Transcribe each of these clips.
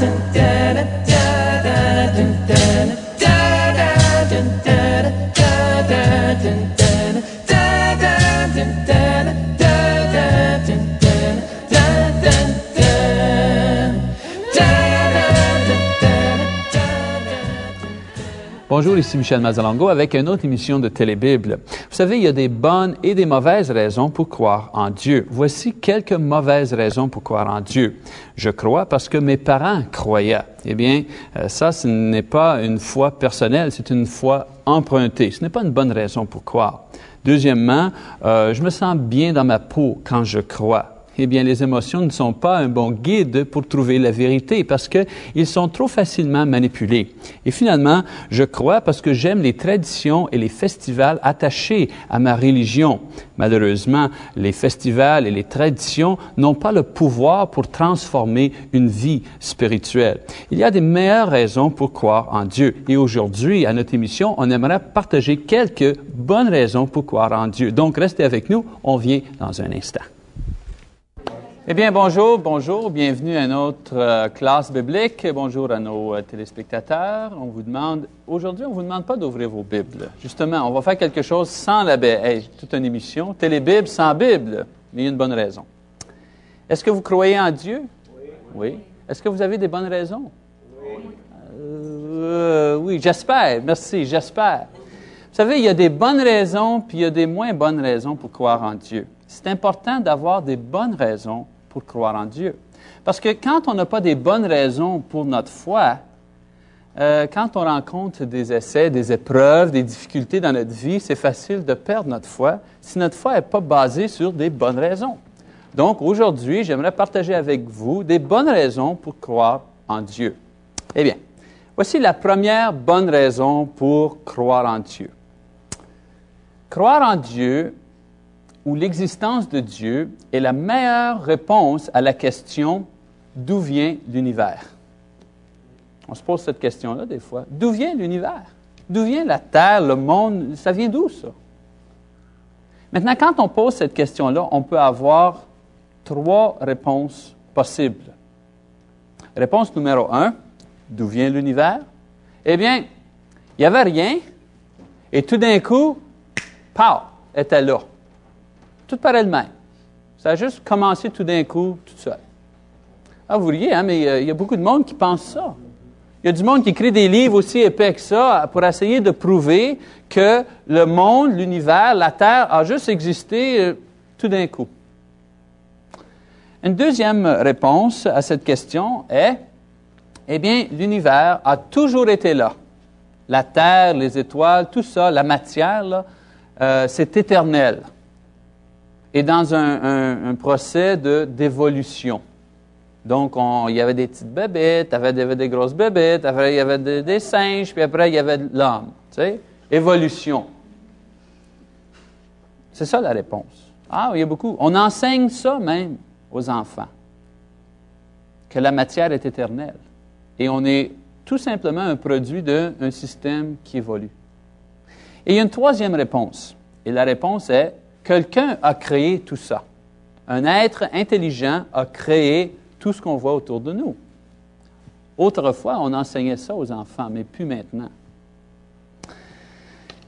to do. Bonjour, ici Michel Mazalango avec une autre émission de Télébible. Vous savez, il y a des bonnes et des mauvaises raisons pour croire en Dieu. Voici quelques mauvaises raisons pour croire en Dieu. Je crois parce que mes parents croyaient. Eh bien, euh, ça, ce n'est pas une foi personnelle, c'est une foi empruntée. Ce n'est pas une bonne raison pour croire. Deuxièmement, euh, je me sens bien dans ma peau quand je crois eh bien, les émotions ne sont pas un bon guide pour trouver la vérité parce qu'ils sont trop facilement manipulés. Et finalement, je crois parce que j'aime les traditions et les festivals attachés à ma religion. Malheureusement, les festivals et les traditions n'ont pas le pouvoir pour transformer une vie spirituelle. Il y a des meilleures raisons pour croire en Dieu. Et aujourd'hui, à notre émission, on aimerait partager quelques bonnes raisons pour croire en Dieu. Donc, restez avec nous. On vient dans un instant. Eh bien, bonjour, bonjour, bienvenue à notre euh, classe biblique. Bonjour à nos euh, téléspectateurs. On vous demande, aujourd'hui, on vous demande pas d'ouvrir vos Bibles. Justement, on va faire quelque chose sans la Bible. Hey, toute une émission, Télébible sans Bible. Mais il y a une bonne raison. Est-ce que vous croyez en Dieu? Oui. Oui. Est-ce que vous avez des bonnes raisons? Oui. Euh, oui, j'espère. Merci, j'espère. Vous savez, il y a des bonnes raisons, puis il y a des moins bonnes raisons pour croire en Dieu. C'est important d'avoir des bonnes raisons pour croire en Dieu. Parce que quand on n'a pas des bonnes raisons pour notre foi, euh, quand on rencontre des essais, des épreuves, des difficultés dans notre vie, c'est facile de perdre notre foi si notre foi n'est pas basée sur des bonnes raisons. Donc aujourd'hui, j'aimerais partager avec vous des bonnes raisons pour croire en Dieu. Eh bien, voici la première bonne raison pour croire en Dieu. Croire en Dieu où l'existence de Dieu est la meilleure réponse à la question d'où vient l'univers? On se pose cette question-là des fois. D'où vient l'univers? D'où vient la Terre, le monde? Ça vient d'où ça? Maintenant, quand on pose cette question-là, on peut avoir trois réponses possibles. Réponse numéro un, d'où vient l'univers? Eh bien, il n'y avait rien, et tout d'un coup, pow, était là tout paraît le même. Ça a juste commencé tout d'un coup, tout seul. Ah, vous riez, hein, mais il y, a beaucoup de monde qui pense ça. Il y a du monde qui écrit des livres aussi épais que ça pour essayer de prouver que le monde, l'univers, la Terre a juste existé euh, tout d'un coup. Une deuxième réponse à cette question est, eh bien, l'univers a toujours été là. La Terre, les étoiles, tout ça, la matière, euh, c'est éternel et dans un, procès d'évolution. Donc, il y avait des petites bébêtes, il y avait des, grosses bébêtes, après il y avait des, singes, puis après il y avait l'homme. Tu sais? Évolution. C'est ça la réponse. Ah, il y a beaucoup. On enseigne ça même aux enfants, que la matière est éternelle. Et on est tout simplement un produit d'un système qui évolue. Et il y a une troisième réponse. Et la réponse est Quelqu'un a créé tout ça. Un être intelligent a créé tout ce qu'on voit autour de nous. Autrefois, on enseignait ça aux enfants, mais plus maintenant.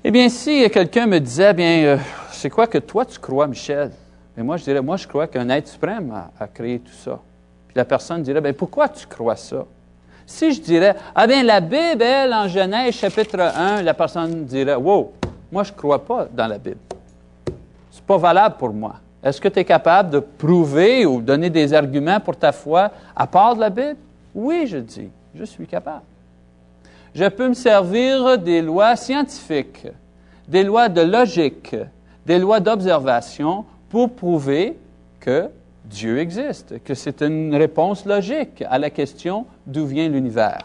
Eh bien, si quelqu'un me disait, bien, euh, c'est quoi que toi tu crois, Michel? Et moi, je dirais, moi, je crois qu'un être suprême a, créé tout ça. Puis la personne dirait, bien, pourquoi tu crois ça? Si je dirais, ah bien, la Bible, elle, en Genèse, chapitre 1, la personne dirait, wow, moi, je ne crois pas dans la Bible pas valable pour moi. Est-ce que tu es capable de prouver ou donner des arguments pour ta foi à part de la Bible? Oui, je dis, je suis capable. Je peux me servir des lois scientifiques, des lois de logique, des lois d'observation pour prouver que Dieu existe, que c'est une réponse logique à la question d'où vient l'univers.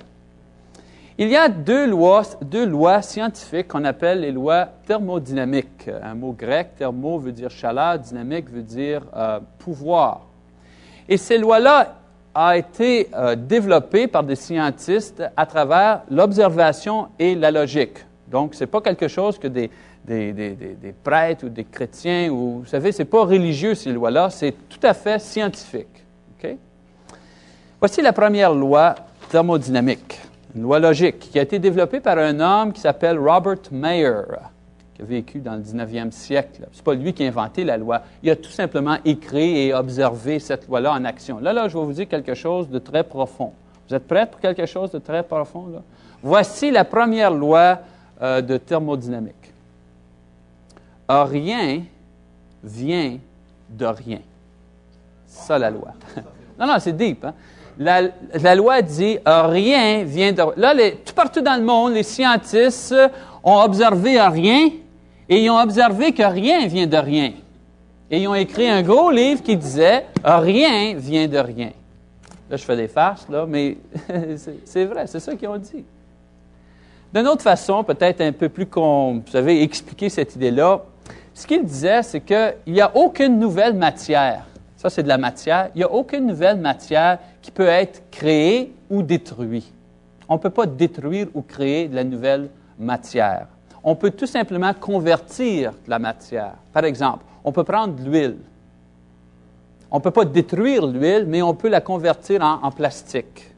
Il y a deux lois, deux lois scientifiques qu'on appelle les lois thermodynamiques. Un mot grec, thermo veut dire chaleur, dynamique veut dire euh, pouvoir. Et ces lois-là ont été euh, développées par des scientistes à travers l'observation et la logique. Donc, ce n'est pas quelque chose que des, des, des, des, prêtres ou des chrétiens, ou, vous savez, ce n'est pas religieux ces lois-là, c'est tout à fait scientifique. Voici la première loi thermodynamique, une loi logique qui a été développée par un homme qui s'appelle Robert Mayer, qui a vécu dans le 19e siècle. Ce n'est pas lui qui a inventé la loi. Il a tout simplement écrit et observé cette loi-là en action. Là, là, je vais vous dire quelque chose de très profond. Vous êtes prêts pour quelque chose de très profond? Voici la première loi euh, de thermodynamique. Rien vient de rien. Ça, la loi. non, non, c'est deep. Hein? La, loi dit rien vient de. Là, tout partout dans le monde, les scientifiques ont observé rien et ils ont observé que rien vient de rien. Et ils ont écrit un gros livre qui disait Rien vient de rien. Là, je fais des farces, là, mais c'est vrai, c'est ça qu'ils ont dit. D'une autre façon, peut-être un peu plus, vous savez, expliquer cette idée-là, ce qu'il disait, c'est qu'il n'y a aucune nouvelle matière. Ça, c'est de la matière. Il n'y a aucune nouvelle matière qui peut être créée ou détruite. On ne peut pas détruire ou créer de la nouvelle matière. On peut tout simplement convertir la matière. Par exemple, on peut prendre de l'huile. On ne peut pas détruire l'huile, mais on peut la convertir en, plastique.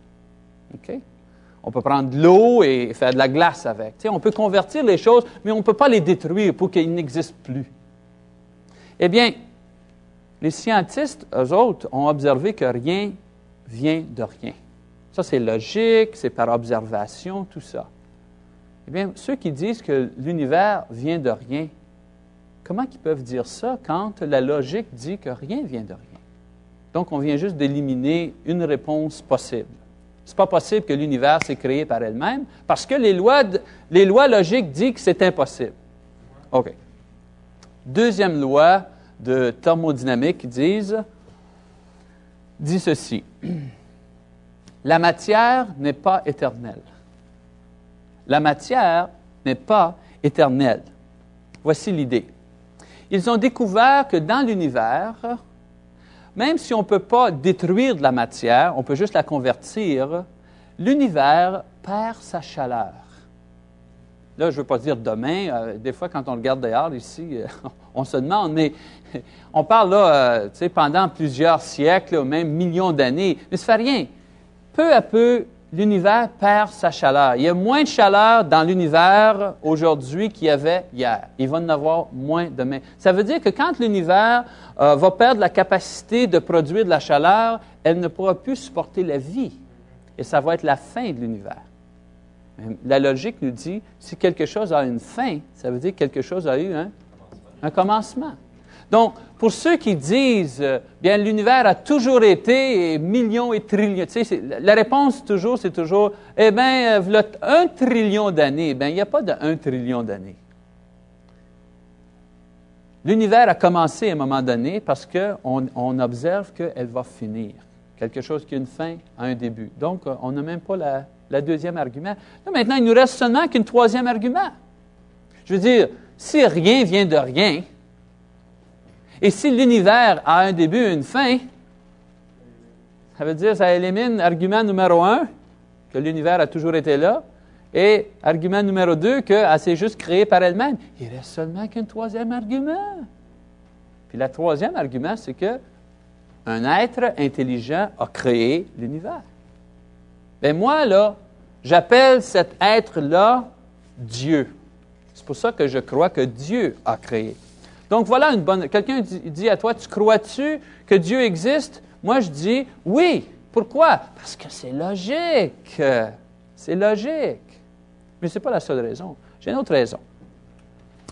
On peut prendre de l'eau et faire de la glace avec. on peut convertir les choses, mais on ne peut pas les détruire pour qu'ils n'existent plus. Eh bien, les scientifiques, eux autres, ont observé que rien vient de rien. Ça, c'est logique, c'est par observation, tout ça. Eh bien, ceux qui disent que l'univers vient de rien, comment ils peuvent dire ça quand la logique dit que rien vient de rien? Donc, on vient juste d'éliminer une réponse possible. Ce n'est pas possible que l'univers s'est créé par elle-même parce que les lois, les lois logiques disent que c'est impossible. OK. Deuxième loi de thermodynamique disent, dit ceci. La matière n'est pas éternelle. La matière n'est pas éternelle. Voici l'idée. Ils ont découvert que dans l'univers, même si on ne peut pas détruire de la matière, on peut juste la convertir, l'univers perd sa chaleur. Là, je ne veux pas dire demain. Euh, des fois, quand on regarde dehors ici, euh, on se demande, mais on parle là, euh, tu sais, pendant plusieurs siècles, ou même millions d'années, mais ça ne fait rien. Peu à peu, l'univers perd sa chaleur. Il y a moins de chaleur dans l'univers aujourd'hui qu'il y avait hier. Il va en avoir moins demain. Ça veut dire que quand l'univers va perdre la capacité de produire de la chaleur, elle ne pourra plus supporter la vie. Et ça va être la fin de l'univers. La logique nous dit, si quelque chose a une fin, ça veut dire que quelque chose a eu un commencement. Donc, pour ceux qui disent, euh, bien, l'univers a toujours été millions et trillions, la réponse toujours, c'est toujours, eh bien, euh, un trillion d'années. Bien, il n'y a pas de un trillion d'années. L'univers a commencé à un moment donné parce qu'on on observe qu'elle va finir. Quelque chose qui a une fin a un début. Donc, euh, on n'a même pas la, la deuxième argument. maintenant, il nous reste seulement qu'une troisième argument. Je veux dire, si rien vient de rien, et si l'univers a un début et une fin, ça veut dire ça élimine argument numéro un, que l'univers a toujours été là, et argument numéro deux, qu'elle s'est juste créée par elle-même. Il reste seulement qu'un troisième argument. Puis le troisième argument, c'est que un être intelligent a créé l'univers. Ben, moi, là, j'appelle cet être-là Dieu. C'est pour ça que je crois que Dieu a créé. Donc voilà une bonne. Quelqu'un dit, à toi, tu crois-tu que Dieu existe? Moi, je dis oui. Pourquoi? Parce que c'est logique. C'est logique. Mais ce n'est pas la seule raison. J'ai une autre raison.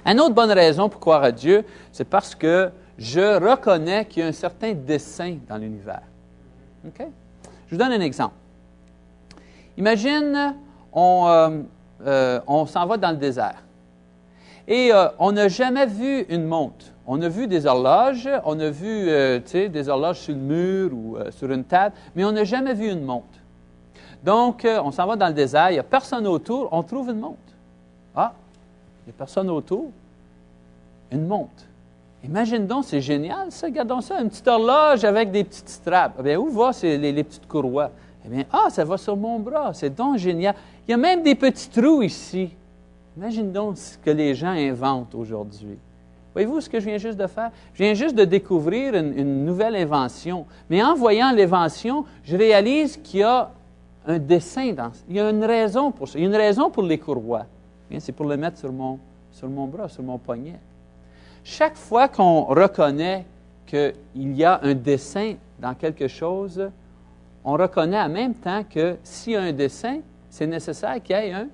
Une autre bonne raison pour croire à Dieu, c'est parce que je reconnais qu'il y a un certain dessein dans l'univers. Je vous donne un exemple. Imagine, on, euh, euh, on s'en va dans le désert. Et euh, on n'a jamais vu une montre. On a vu des horloges, on a vu des horloges sur le mur ou sur une table, mais on n'a jamais vu une montre. Donc, on s'en va dans le désert, il n'y a personne autour, on trouve une montre. Ah, il n'y a personne autour, une montre. Imagine donc, c'est génial, ça. Regardons ça, une petite horloge avec des petites straps. Eh bien, où vont les, petites courroies? Eh bien, ah, ça va sur mon bras, c'est donc génial. Il y a même des petits trous ici. Imagine donc ce que les gens inventent aujourd'hui. Voyez-vous ce que je viens juste de faire? Je viens juste de découvrir une, nouvelle invention. Mais en voyant l'invention, je réalise qu'il y a un dessin dans Il y a une raison pour ça. Il y a une raison pour les courroies. C'est pour le mettre sur mon, sur mon bras, sur mon poignet. Chaque fois qu'on reconnaît qu'il y a un dessin dans quelque chose, on reconnaît en même temps que s'il y a un dessin, c'est nécessaire qu'il y ait un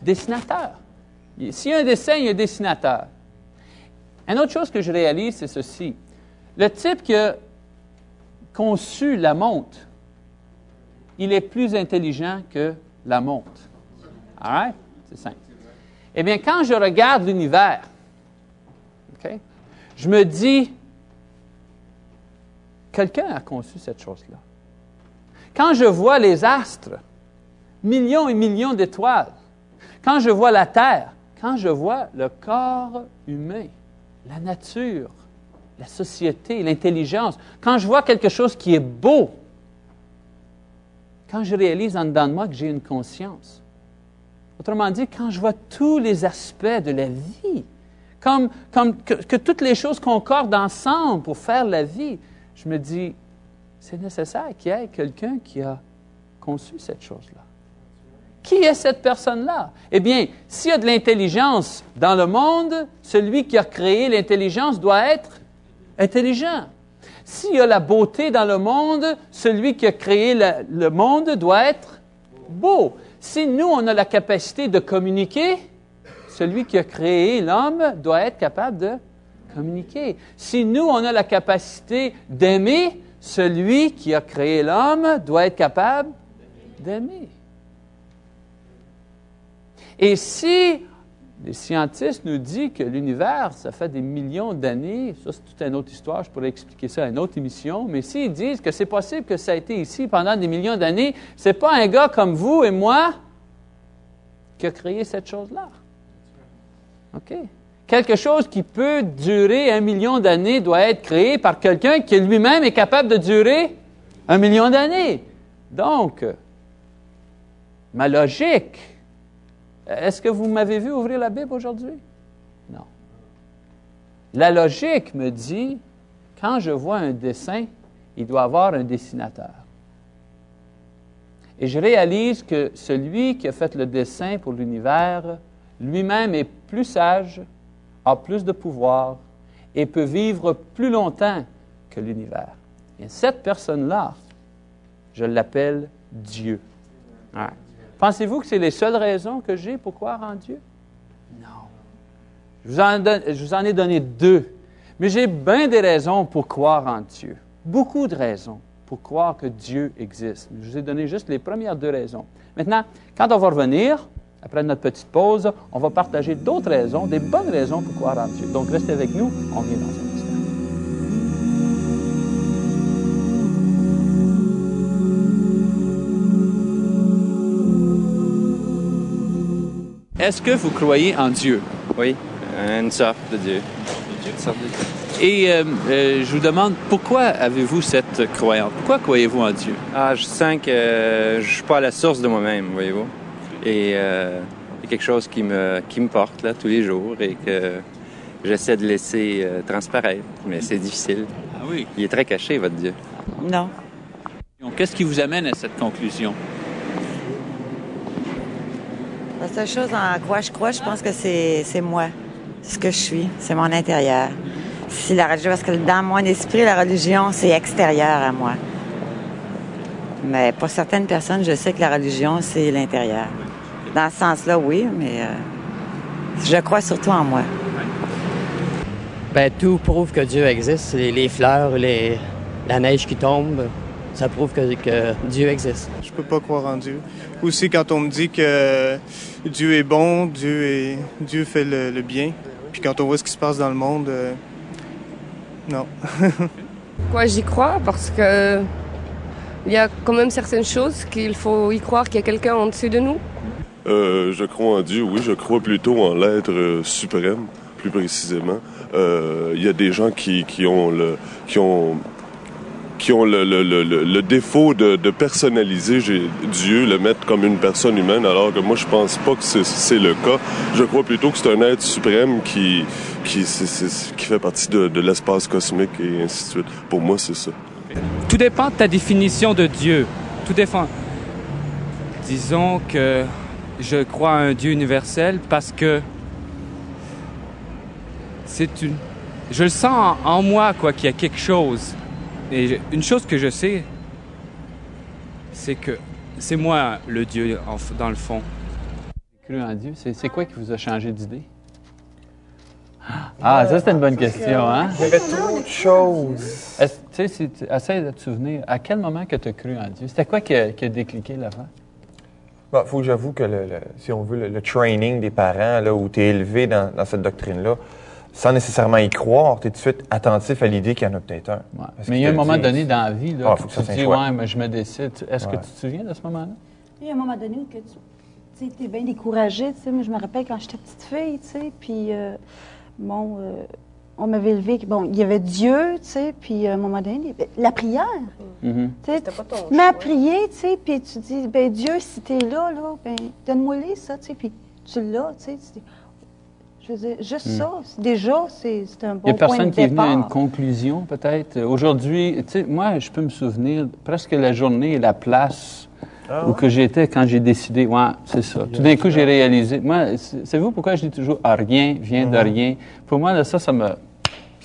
dessinateur. S'il y a un dessin, il y a un dessinateur. Une autre chose que je réalise, c'est ceci. Le type qui a conçu la montre, il est plus intelligent que la montre. All right? C'est simple. Eh bien, quand je regarde l'univers, je me dis, quelqu'un a conçu cette chose-là. Quand je vois les astres, millions et millions d'étoiles, quand je vois la Terre, quand je vois le corps humain, la nature, la société, l'intelligence, quand je vois quelque chose qui est beau, quand je réalise en dedans de moi que j'ai une conscience. Autrement dit, quand je vois tous les aspects de la vie, comme, que toutes les choses concordent ensemble pour faire la vie, je me dis, c'est nécessaire qu'il y ait quelqu'un qui a conçu cette chose-là. Qui est cette personne-là? Eh bien, s'il y a de l'intelligence dans le monde, celui qui a créé l'intelligence doit être intelligent. S'il y a la beauté dans le monde, celui qui a créé le, monde doit être beau. Si nous, on a la capacité de communiquer, celui qui a créé l'homme doit être capable de communiquer. Si nous, on a la capacité d'aimer, celui qui a créé l'homme doit être capable d'aimer. Et si les scientistes nous disent que l'univers, ça fait des millions d'années, ça c'est toute une autre histoire, je pourrais expliquer ça à une autre émission, mais s'ils disent que c'est possible que ça a été ici pendant des millions d'années, c'est pas un gars comme vous et moi qui a créé cette chose-là. OK? Quelque chose qui peut durer un million d'années doit être créé par quelqu'un qui lui-même est capable de durer un million d'années. Donc, ma logique, est-ce que vous m'avez vu ouvrir la Bible aujourd'hui? Non. La logique me dit, quand je vois un dessin, il doit avoir un dessinateur. Et je réalise que celui qui a fait le dessin pour l'univers, lui-même est plus sage, a plus de pouvoir et peut vivre plus longtemps que l'univers. Et cette personne-là, je l'appelle Dieu. Pensez-vous que c'est les seules raisons que j'ai pour croire en Dieu? Non. Je vous, en je vous en ai donné deux, mais j'ai bien des raisons pour croire en Dieu. Beaucoup de raisons pour croire que Dieu existe. Je vous ai donné juste les premières deux raisons. Maintenant, quand on va revenir, après notre petite pause, on va partager d'autres raisons, des bonnes raisons pour croire en Dieu. Donc, restez avec nous, on vient dans un instant. Est-ce que vous croyez en Dieu? Oui, une sorte de Dieu. Et euh, euh, je vous demande, pourquoi avez-vous cette croyance? Pourquoi croyez-vous en Dieu? Ah, je sens que je suis pas à la source de moi-même, voyez-vous. Et euh, c'est quelque chose qui me, qui me porte là, tous les jours et que j'essaie de laisser euh, transparaître. Mais c'est difficile. Ah oui? Il est très caché, votre Dieu. Non. Qu'est-ce qui vous amène à cette conclusion? La seule chose en quoi je crois, je pense que c'est, c'est moi. C'est ce que je suis. C'est mon intérieur. Si la religion, parce que dans mon esprit, la religion, c'est extérieur à moi. Mais pour certaines personnes, je sais que la religion, c'est l'intérieur. Dans ce sens-là, oui, mais euh, je crois surtout en moi. Ben, tout prouve que Dieu existe. Les, les fleurs, les, la neige qui tombe, ça prouve que, que, Dieu existe. Je peux pas croire en Dieu. Aussi, quand on me dit que Dieu est bon, Dieu, est, Dieu fait le, le bien, puis quand on voit ce qui se passe dans le monde, euh, non. Quoi, j'y crois? Parce que il y a quand même certaines choses qu'il faut y croire qu'il y a quelqu'un en dessus de nous. Euh, je crois en Dieu, oui, je crois plutôt en l'être suprême, plus précisément. Euh, il y a des gens qui, ont le, défaut de, personnaliser Dieu, le mettre comme une personne humaine, alors que moi je pense pas que c'est le cas. Je crois plutôt que c'est un être suprême qui, qui, qui fait partie de, de l'espace cosmique et ainsi de suite. Pour moi, c'est ça. Tout dépend de ta définition de Dieu. Tout dépend. Disons que je crois à un Dieu universel parce que c'est une. Je le sens en, en moi, quoi, qu'il y a quelque chose. Et je- une chose que je sais, c'est que c'est moi le Dieu, en dans le fond. Cru en Dieu, c'est c'est quoi qui vous a changé d'idée? Ah, ça, c'était une bonne question, hein? Il y avait trop de choses. Est-ce- Tu sais, si essaies de te souvenir, à quel moment que tu as cru en Dieu? C'était quoi qui a, qui a décliqué l'avant? Il faut que j'avoue que, le, le- si on veut, le, le training des parents, là, où tu es élevé dans, dans cette doctrine-là, sans nécessairement y croire, tu es tout de suite attentif à l'idée qu'il y en a peut-être un. Ouais. Mais il y a un moment donné dans la vie, là, Ah, que faut que tu te dis, ouais, mais je me décide. Est-ce Ouais. que tu te souviens de ce moment-là? Il y a un moment donné où que tu tu es bien découragée. tu sais. Moi, je me rappelle quand j'étais petite fille, tu sais, puis euh, bon, euh, on m'avait élevé, bon, il y avait Dieu, tu sais, puis à un moment donné, il la prière. Mhm. Tu sais, C'était pas ton mets à prier, tu sais, puis tu dis, ben Dieu, si t'es là, là, ben donne-moi les ça, tu sais, puis tu l'as, tu sais. Je veux dire, juste ça, c'est- déjà, c'est un Il bon n'y a point personne de qui est venu à une conclusion, peut-être? Euh, Aujourd'hui, tu sais, moi, je peux me souvenir presque la journée et la place Ah où que j'étais quand j'ai décidé. Ouais, c'est ça. Tout d'un coup, j'ai réalisé. Moi, c'est- savez-vous pourquoi je dis toujours ah, rien vient Mhm. de rien? Pour moi, là, ça, ça me.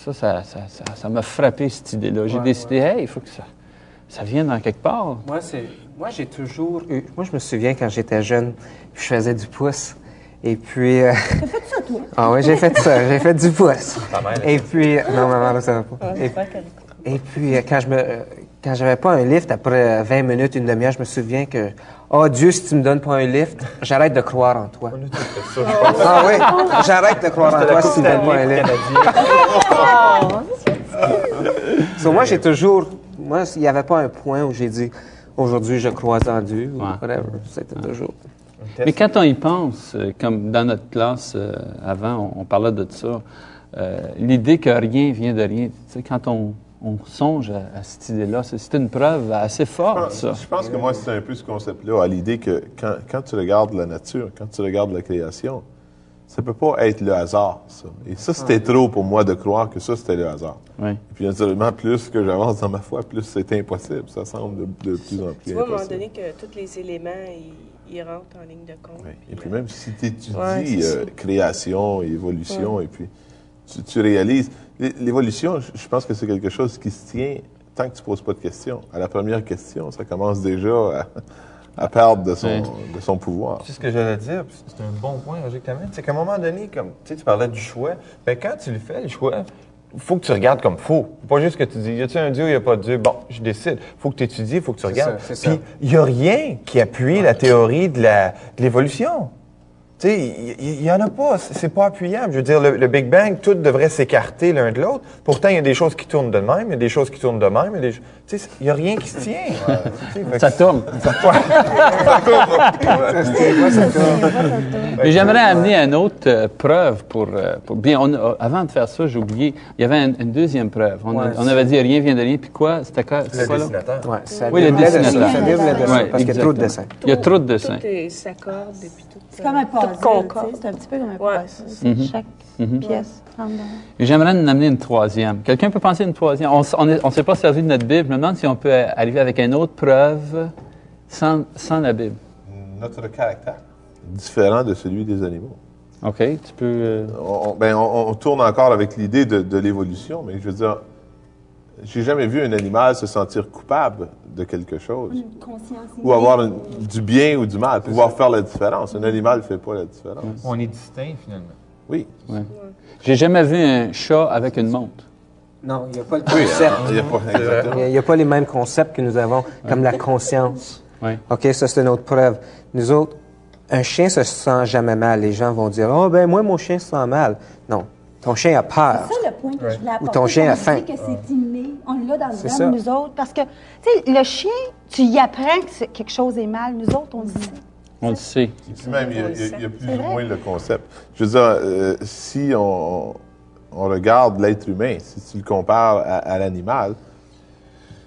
Ça, ça, ça, ça, ça m'a frappé, cette idée-là. J'ai Ouais, décidé, hey, il faut que ça, ça vienne dans quelque part. Moi, c'est, moi, j'ai toujours eu. Moi, je me souviens quand j'étais jeune, je faisais du pouce. Et puis. euh, T'as fait ça, toi? ah oui, j'ai fait ça. J'ai fait du pouce. Ta mère, Et puis. Non, maman, là, ça va pas. Et, et puis, euh, quand je me. Quand j'avais pas un lift, après euh, 20 minutes, une demi-heure, je me souviens que, oh Dieu, si tu me donnes pas un lift, j'arrête de croire en toi. Ah oui, j'arrête de croire en toi si tu me donnes pas un lift. So, moi, j'ai toujours. Moi, il n'y avait pas un point où j'ai dit aujourd'hui, je crois en Dieu ou Ouais. whatever. C'était toujours. Mais quand on y pense, euh, comme dans notre classe euh, avant, on, on parlait de ça, euh, l'idée que rien vient de rien, tu sais, quand on, on songe à, à cette idée-là, c'est une preuve assez forte, ça. Je pense que moi, c'est un peu ce concept-là, à l'idée que quand, quand tu regardes la nature, quand tu regardes la création, ça peut pas être le hasard, ça. Et ça, c'était trop pour moi de croire que ça, c'était le hasard. Oui. Et puis, naturellement, plus que j'avance dans ma foi, plus c'est impossible. Ça semble de, de plus en plus Tu vois, à un moment donné, que tous les éléments, ils, ils rentrent en ligne de compte. Oui. Et puis, euh, même si tu étudies Ouais, euh, création, évolution, et puis tu, tu réalises... l'é- L'évolution, je- pense que c'est quelque chose qui se tient tant que tu poses pas de questions. À la première question, ça commence déjà à, à perdre de son, Ouais. de son pouvoir. C'est ce que j'allais dire, c'est un bon point, Roger, que. C'est qu'à un moment donné, comme tu sais, tu parlais du choix, ben quand tu le fais, le choix, il faut que tu regardes comme faux. Pas juste que tu dis, y a-t-il un Dieu ou y a pas de Dieu? Bon, je décide. faut que tu étudies, il faut que tu regardes. ça. Puis il y a rien qui appuie la théorie de l'évolution. Tu sais, il y, en a pas. C'est pas appuyable. Je veux dire, le, le Big Bang, tout devrait s'écarter l'un de l'autre. Pourtant, il y a des choses qui tournent de même, il y a des choses qui tournent de même, il y a des ch- Tu sais, il y a rien qui se tient. Fait que Ça tourne. Mais j'aimerais amener une autre euh, preuve pour, euh, pour- bien. on avant de faire ça, j'ai oublié. Il y avait une, une deuxième preuve. On, a- Ouais, on avait dit rien vient de rien. Puis quoi? C'était quoi, Le quoi là? dessinateur. Ouais, ça Oui, le dessinateur. Ça dessin, parce qu'il y a trop de dessins. Il y a trop de dessins. Tout est- s'accorde et puis tout. C'est comme un concorde. c'est un petit peu comme un Ouais. Mhm. Chaque Mhm. pièce J'aimerais en amener une troisième. Quelqu'un peut penser à une troisième. On on s'est pas servi de notre Bible. Je me demande si on peut arriver avec une autre preuve sans, sans la Bible. Notre caractère. Différent de celui des animaux. OK? Tu peux... euh, On, on- ben, on, on tourne encore avec l'idée de, de l'évolution, mais je veux dire, j'ai jamais vu un animal se sentir coupable de quelque chose. conscience. Ou avoir une- du bien ou du mal, pouvoir faire la différence. Un animal ne fait pas la différence. On est distinct, finalement. Oui. J'ai jamais vu un chat avec une montre. Non, il n'y a pas le Oui, concept. il y a pas- exactement. Il n'y a, pas les mêmes concepts que nous avons, comme la conscience. Oui. OK, ça, c'est une autre preuve. Nous autres, un chien se sent jamais mal. Les gens vont dire, oh, ben, moi, mon chien se sent mal. Non. Ton chien a peur. C'est ça le point que je voulais apporter. Ou ton chien a faim. que c'est inné, on l'a dans le de nous autres. Parce que, tu sais, le chien, tu y apprends que quelque chose est mal. Nous autres, on le sait. On le sait. Puis même, il y a, il y plus ou moins le concept. Je veux dire, euh, si on, on regarde l'être humain, si tu le compares à, à l'animal,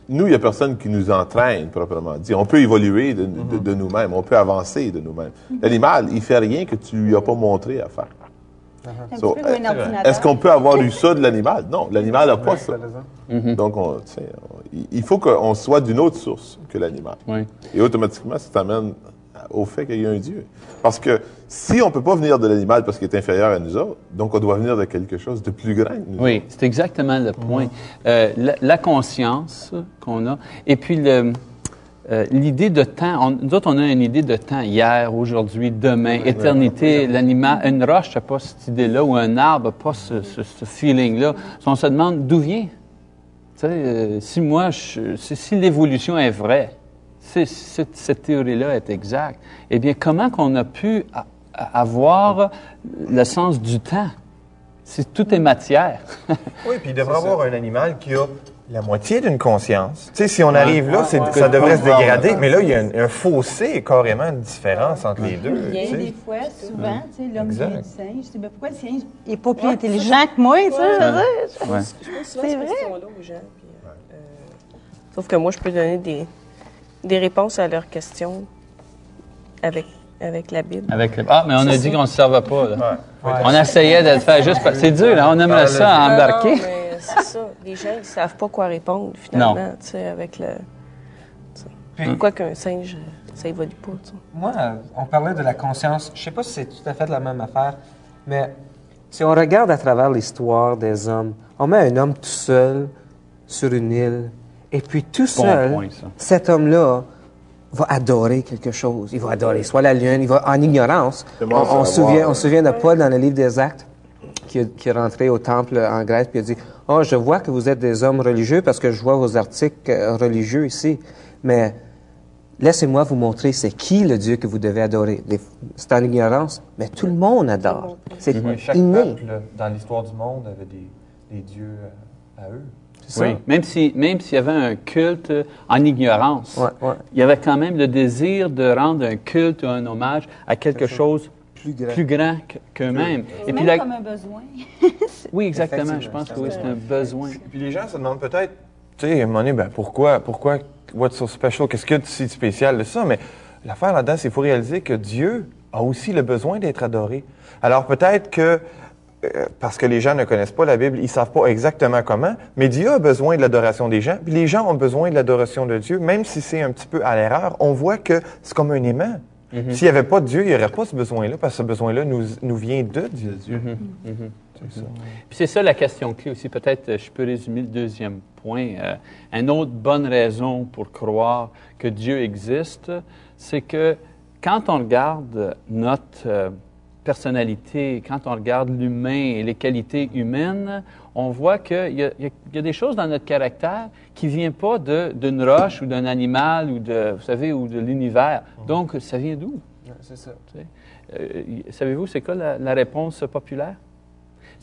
nous, il n'y a personne qui nous entraîne, proprement dit. On peut évoluer de, de- de nous-mêmes, on peut avancer de nous-mêmes. L'animal, il fait rien que tu lui as pas montré à faire. So, euh, ordinateur. Est-ce qu'on peut avoir eu ça de l'animal? Non, l'animal n'a pas ça. Mhm. Donc, on- il- faut qu'on soit d'une autre source que l'animal. Oui. Et automatiquement, ça t'amène au fait qu'il y a un Dieu. Parce que si on peut pas venir de l'animal parce qu'il est inférieur à nous autres, donc on doit venir de quelque chose de plus grand que nous Oui, c'est exactement le point. Euh, la, la conscience qu'on a, et puis le, euh, l'idée de temps. On, nous autres, on a une idée de temps hier, aujourd'hui, demain, éternité. L'animal, une roche n'a pas cette idée-là, ou un arbre n'a pas ce, ce- ce feeling-là. On se demande d'où vient. Euh, si moi, je- si, si l'évolution est vraie, si cette, cette théorie-là est exacte, eh bien, comment qu'on a pu a- a- avoir le sens du temps? Si tout est matière. Oui, puis il devrait avoir un animal qui a la moitié d'une conscience. Tu sais, si on arrive là, ça devrait se dégrader, mais là, il y a un, un fossé, carrément, de différence entre les deux. Il y a des fois, souvent, tu sais, l'homme vient du singe. Je dis, ben, pourquoi le singe n'est pas plus intelligent que moi, tu sais? C'est cette vrai. question-là aux gens. puis, euh, sauf que moi, je peux donner des, des réponses à leurs questions avec, avec la Bible. Avec le- Ah, mais on a dit qu'on ne se servait pas. là. Ouais. On essayait de le faire juste. parce- C'est dur, là. On aimerait ça Non, embarquer. C'est ça. Les gens, ils savent pas quoi répondre, finalement, tu sais, avec le... Puis- Pourquoi qu'un singe, ça évolue pas, tu sais? Moi, euh, on parlait de la conscience. Je sais pas si c'est tout à fait la même affaire, mais si on regarde à travers l'histoire des hommes, on met un homme tout seul sur une île, et puis tout seul, point, cet homme-là va adorer quelque chose. Il va adorer soit la lune, il va en ignorance. On, se souvient, on se souvient de Paul dans le livre des Actes, qui, est- qui est rentré au temple en Grèce, puis il a dit Oh, je vois que vous êtes des hommes religieux parce que je vois vos articles euh, religieux ici, mais laissez-moi vous montrer c'est qui le Dieu que vous devez adorer. C'est en ignorance, mais tout le monde adore. C'est Oui, chaque inné. peuple, dans l'histoire du monde, avait des, des dieux euh, à eux. Oui. Même si, même s'il y avait un culte euh, en ignorance, Ouais, ouais. il y avait quand même le désir de rendre un culte ou un hommage à quelque chose Plus grand. plus grand que- qu'eux-mêmes. C'est Et puis, la- comme un besoin. oui, exactement. Je pense que oui, c'est un besoin. Puis les gens se demandent peut-être, tu sais, à un moment donné, ben, pourquoi, pourquoi, what's so special, qu'est-ce qu'il y a de si spécial de ça? Mais l'affaire là-dedans, c'est qu'il faut réaliser que Dieu a aussi le besoin d'être adoré. Alors peut-être que, euh, parce que les gens ne connaissent pas la Bible, ils savent pas exactement comment, mais Dieu a besoin de l'adoration des gens, puis les gens ont besoin de l'adoration de Dieu, même si c'est un petit peu à l'erreur, on voit que c'est comme un aimant. S'il n'y avait pas Dieu, il n'y aurait pas ce besoin-là, parce que ce besoin-là nous, nous vient de Dieu. C'est ça. Puis c'est ça la question clé aussi. Peut-être euh, je peux résumer le deuxième point. Euh, une autre bonne raison pour croire que Dieu existe, c'est que quand on regarde notre euh, personnalité, quand on regarde l'humain et les qualités humaines, on voit qu'il y, y a- des choses dans notre caractère qui ne viennent pas d'une roche ou d'un animal ou de, vous savez, ou de l'univers. Donc, ça vient d'où? C'est ça. Euh, Savez-vous, c'est quoi la, la réponse populaire?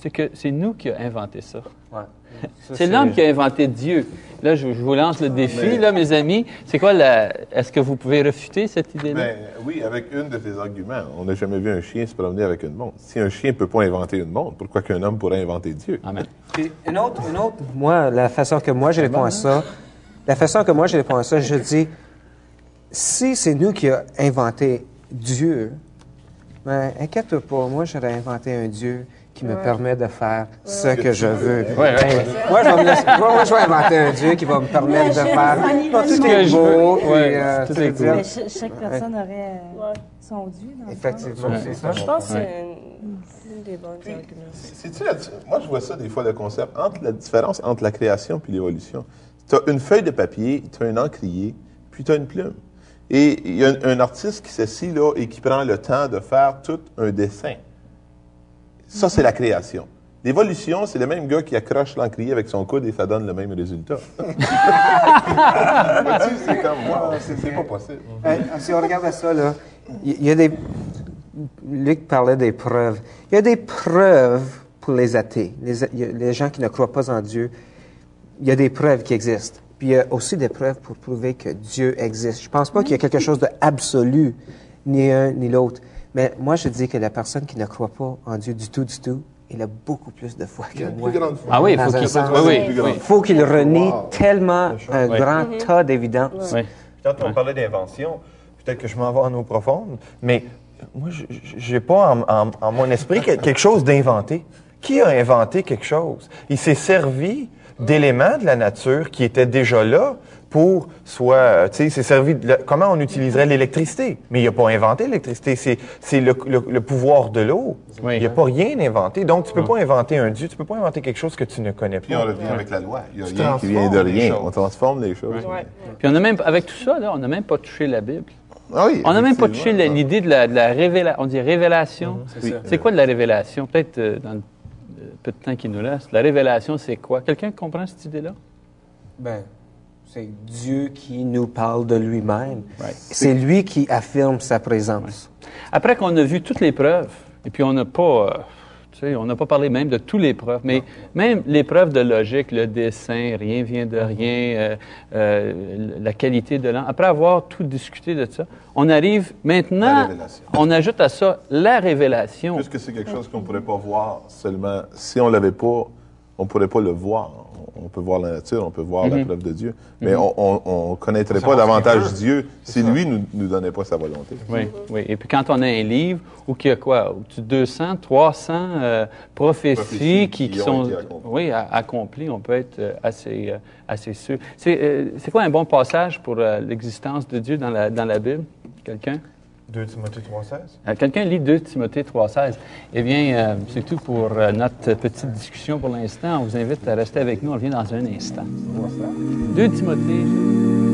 C'est que c'est nous qui avons inventé ça. Ouais. C'est l'homme qui a inventé Dieu. Là, je, je vous lance le défi, là, mes amis. C'est quoi la. Est-ce que vous pouvez refuter cette idée-là? Ben, oui, avec une de tes arguments. On n'a jamais vu un chien se promener avec une montre. Si un chien ne peut pas inventer une montre, pourquoi qu'un homme pourrait inventer Dieu? Amen. Puis une autre, une autre, moi, la façon que moi je réponds à ça, la façon que moi je réponds à ça, je dis, si c'est nous qui avons inventé Dieu, ben, inquiète-toi pas, moi j'aurais inventé un Dieu qui me permet de faire ce que je veux. Ouais, ouais. Ben, moi, je vais me laisser- moi, moi, je vais inventer un Dieu qui va me permettre de faire tout ce est que je beau, veux. puis, Ouais, euh, tout est veux cool. chaque personne aurait euh, son Dieu. Dans. Effectivement, Ouais. c'est ça. Je pense que Ouais. c'est une, une des bonnes arguments. C'est-tu la- Moi, je vois ça des fois, le concept, entre la différence entre la création puis l'évolution. Tu as une feuille de papier, tu as un encrier, puis tu as une plume. Et il y a un, un artiste qui s'assied là et qui prend le temps de faire tout un dessin. Ça, c'est la création. L'évolution, c'est le même gars qui accroche l'encrier avec son coude et ça donne le même résultat. C'est si on regarde ça, là, il a des. Luc parlait des preuves. Il y a des preuves pour les athées, les, gens qui ne croient pas en Dieu. Il y a des preuves qui existent. Puis il y a aussi des preuves pour prouver que Dieu existe. Je pense pas qu'il y a quelque chose d'absolu, ni un ni l'autre. Mais moi, je dis que la personne qui ne croit pas en Dieu du tout, du tout, il a beaucoup plus de foi que moi. Ah oui, il faut qu'il. sens. Oui, oui. Il faut qu'il renie tellement un Oui. grand tas d'évidence. Oui. Quand on parlait d'invention, peut-être que je m'en vais en eau profonde, mais moi, je n'ai pas en, en- en mon esprit que- quelque chose d'inventé. Qui a inventé quelque chose? Il s'est servi d'éléments de la nature qui étaient déjà là pour soit, euh, tu sais, c'est servi de comment on utiliserait l'électricité? Mais il n'a pas inventé l'électricité, c'est, c'est le, le- le pouvoir de l'eau. Il n'a pas rien inventé. Donc, tu peux pas inventer un Dieu, tu peux pas inventer quelque chose que tu ne connais pas. Puis on revient avec la loi. Il y a Tu rien qui vient de rien. On transforme les choses. Puis on a même, avec tout ça, là, on n'a même pas touché la Bible. Ah oui, on n'a même pas touché la- l'idée de la, de la révélation. On dit révélation. c'est ça. C'est quoi de la révélation? Peut-être euh, dans le euh, peu de temps qui nous reste. La révélation, c'est quoi? Quelqu'un comprend cette idée-là? Ben, c'est Dieu qui nous parle de lui-même. C'est lui qui affirme sa présence. Après qu'on a vu toutes les preuves, et puis on n'a pas, euh, tu sais, on n'a pas parlé même de toutes les preuves, mais même les preuves de logique, le dessin, rien vient de rien, euh, euh, la qualité de l'an. Après avoir tout discuté de ça, on arrive La maintenant, révélation. on ajoute à ça la révélation. Puisque c'est quelque chose qu'on ne pourrait pas voir seulement. Si on ne l'avait pas, on ne pourrait pas le voir. On peut voir la nature, on peut voir la Mhm. preuve de Dieu. Mais Mhm. on ne connaîtrait pas davantage. Dieu si lui ne nous, nous donnait pas sa volonté. Oui, oui. Et puis quand on a un livre où il y a quoi, au-dessus de 200, 300 euh, prophéties, Prophéties qui, qui qui ont sont accomplies. oui, accomplies, on peut être euh, assez, euh, assez sûr. C'est euh, c'est quoi un bon passage pour euh, l'existence de Dieu dans la, dans la Bible? Quelqu'un? 2 Timothée 3,16. Euh, Quelqu'un lit 2 Timothée 3,16. Eh bien, euh, c'est tout pour euh, notre petite discussion pour l'instant. On vous invite à rester avec nous. On revient dans un instant. 2 Timothée.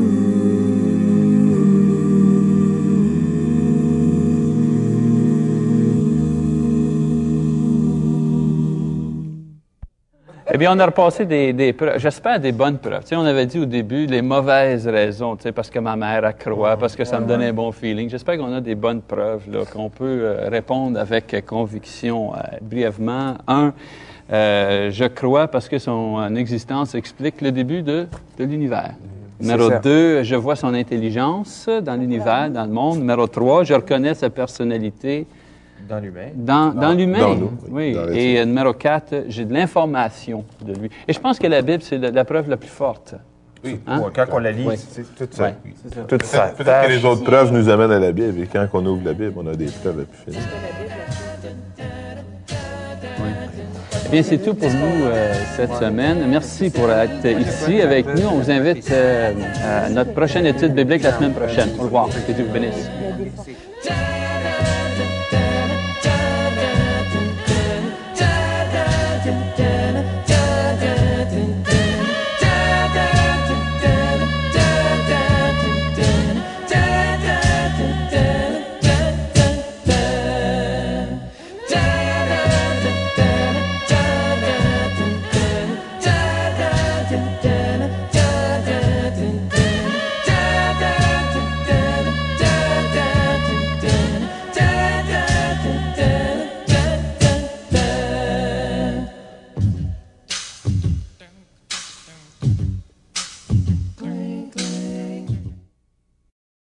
Eh bien, on a repassé des, des preuves, j'espère des bonnes preuves. Tu sais, on avait dit au début les mauvaises raisons, tu sais, parce que ma mère a croit, parce que ça me donnait un bon feeling. J'espère qu'on a des bonnes preuves, là, qu'on peut euh, répondre avec conviction. euh, brièvement, un, euh, je crois parce que son euh, existence explique le début de, de l'univers. Numéro deux, je vois son intelligence dans l'univers, dans le monde. Numéro trois, je reconnais sa personnalité Dans l'humain. dans, dans l'humain. dans nous, oui. dans Et euh, numéro 4, j'ai de l'information de lui. Et je pense que la Bible, c'est la, la preuve la plus forte. Oui, Hein? ouais, quand on la lit, Oui. c'est tout ça. Ouais. Toute sa Peut-être peut-être que les autres preuves nous amènent à la Bible. Et quand on ouvre la Bible, on a des preuves à plus finir. Eh bien, c'est tout pour nous euh, cette semaine. Merci pour être ici avec nous. On vous invite euh, à notre prochaine étude biblique la semaine prochaine. Au revoir. Que Dieu vous bénisse.